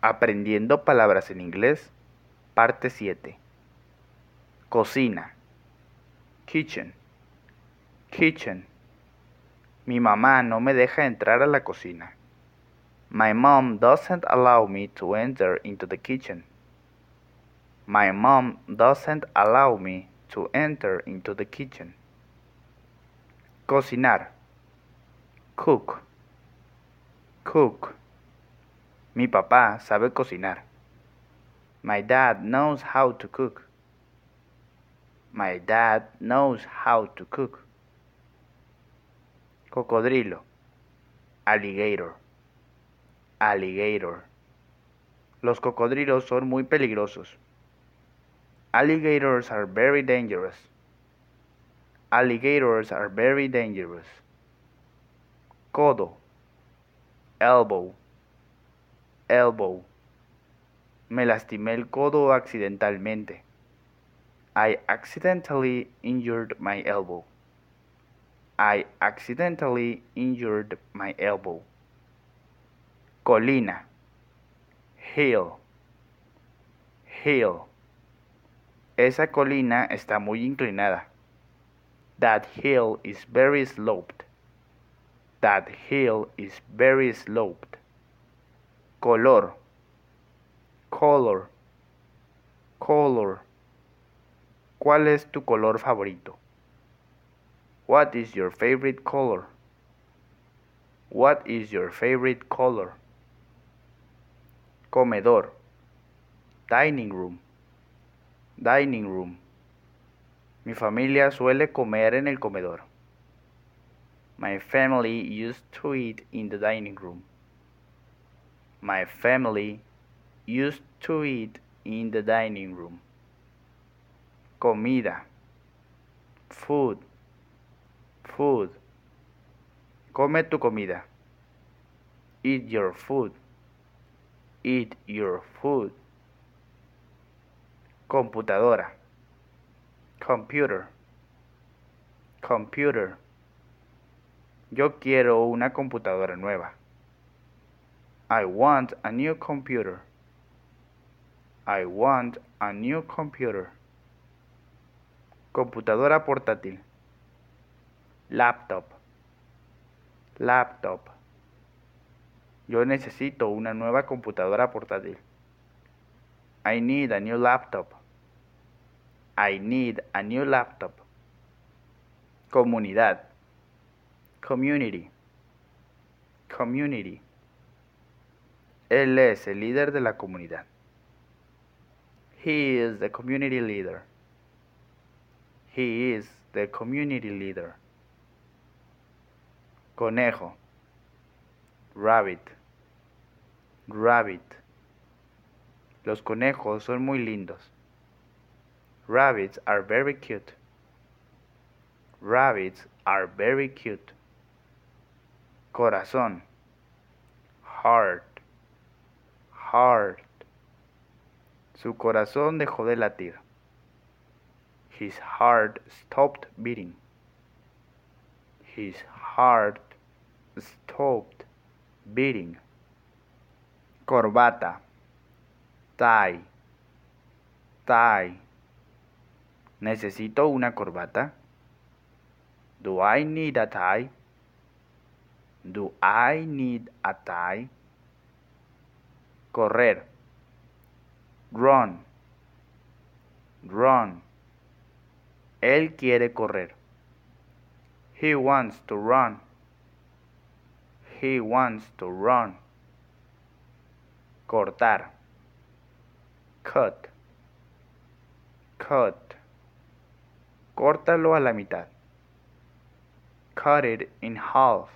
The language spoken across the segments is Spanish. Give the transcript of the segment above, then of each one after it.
Aprendiendo palabras en inglés, parte 7. Cocina. Kitchen. Kitchen. Mi mamá no me deja entrar a la cocina. My mom doesn't allow me to enter into the kitchen. My mom doesn't allow me to enter into the kitchen. Cocinar. Cook. Cook. Mi papá sabe cocinar. My dad knows how to cook. My dad knows how to cook. Cocodrilo. Alligator. Alligator. Los cocodrilos son muy peligrosos. Alligators are very dangerous. Alligators are very dangerous. Codo. Elbow. Elbow. Me lastimé el codo accidentalmente. I accidentally injured my elbow. I accidentally injured my elbow. Colina. Hill. Hill. Esa colina está muy inclinada. That hill is very sloped. That hill is very sloped. Color. Color. Color. ¿Cuál es tu color favorito? What is your favorite color? What is your favorite color? Comedor. Dining room. Dining room. Mi familia suele comer en el comedor. My family used to eat in the dining room. My family used to eat in the dining room. Comida. Food. Food. Come tu comida. Eat your food. Eat your food. Computadora. Computer. Computer. Yo quiero una computadora nueva. I want a new computer. I want a new computer. Computadora portátil. Laptop. Laptop. Yo necesito una nueva computadora portátil. I need a new laptop. I need a new laptop. Comunidad. Community. Community. Él es el líder de la comunidad. He is the community leader. He is the community leader. Conejo. Rabbit. Rabbit. Los conejos son muy lindos. Rabbits are very cute. Rabbits are very cute. Corazón. Heart. Heart. Su corazón dejó de latir. His heart stopped beating. His heart stopped beating. Corbata. Tie. Tie. ¿Necesito una corbata? Do I need a tie? Do I need a tie? Correr. Run. Run. Él quiere correr. He wants to run. He wants to run. Cortar. Cut. Cut. Córtalo a la mitad. Cut it in half.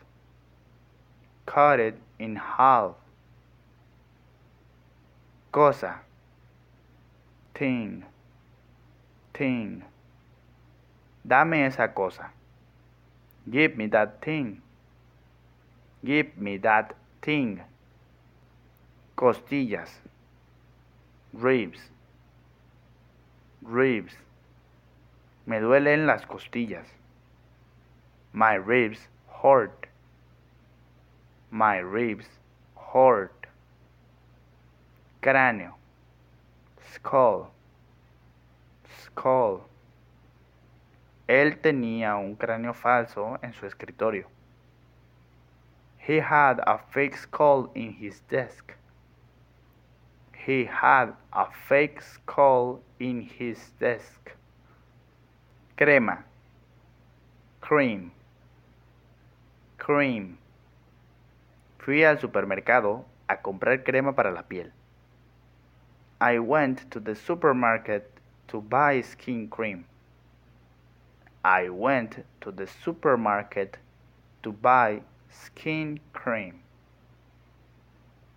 Cut it in half. Cosa. Thing. Thing. Dame esa cosa. Give me that thing. Give me that thing. Costillas. Ribs. Ribs. Me duelen las costillas. My ribs hurt. My ribs hurt. Cráneo, skull, skull. Él tenía un cráneo falso en su escritorio. He had a fake skull in his desk. He had a fake skull in his desk. Crema. Cream. Cream. Fui al supermercado a comprar crema para la piel. I went to the supermarket to buy skin cream. I went to the supermarket to buy skin cream.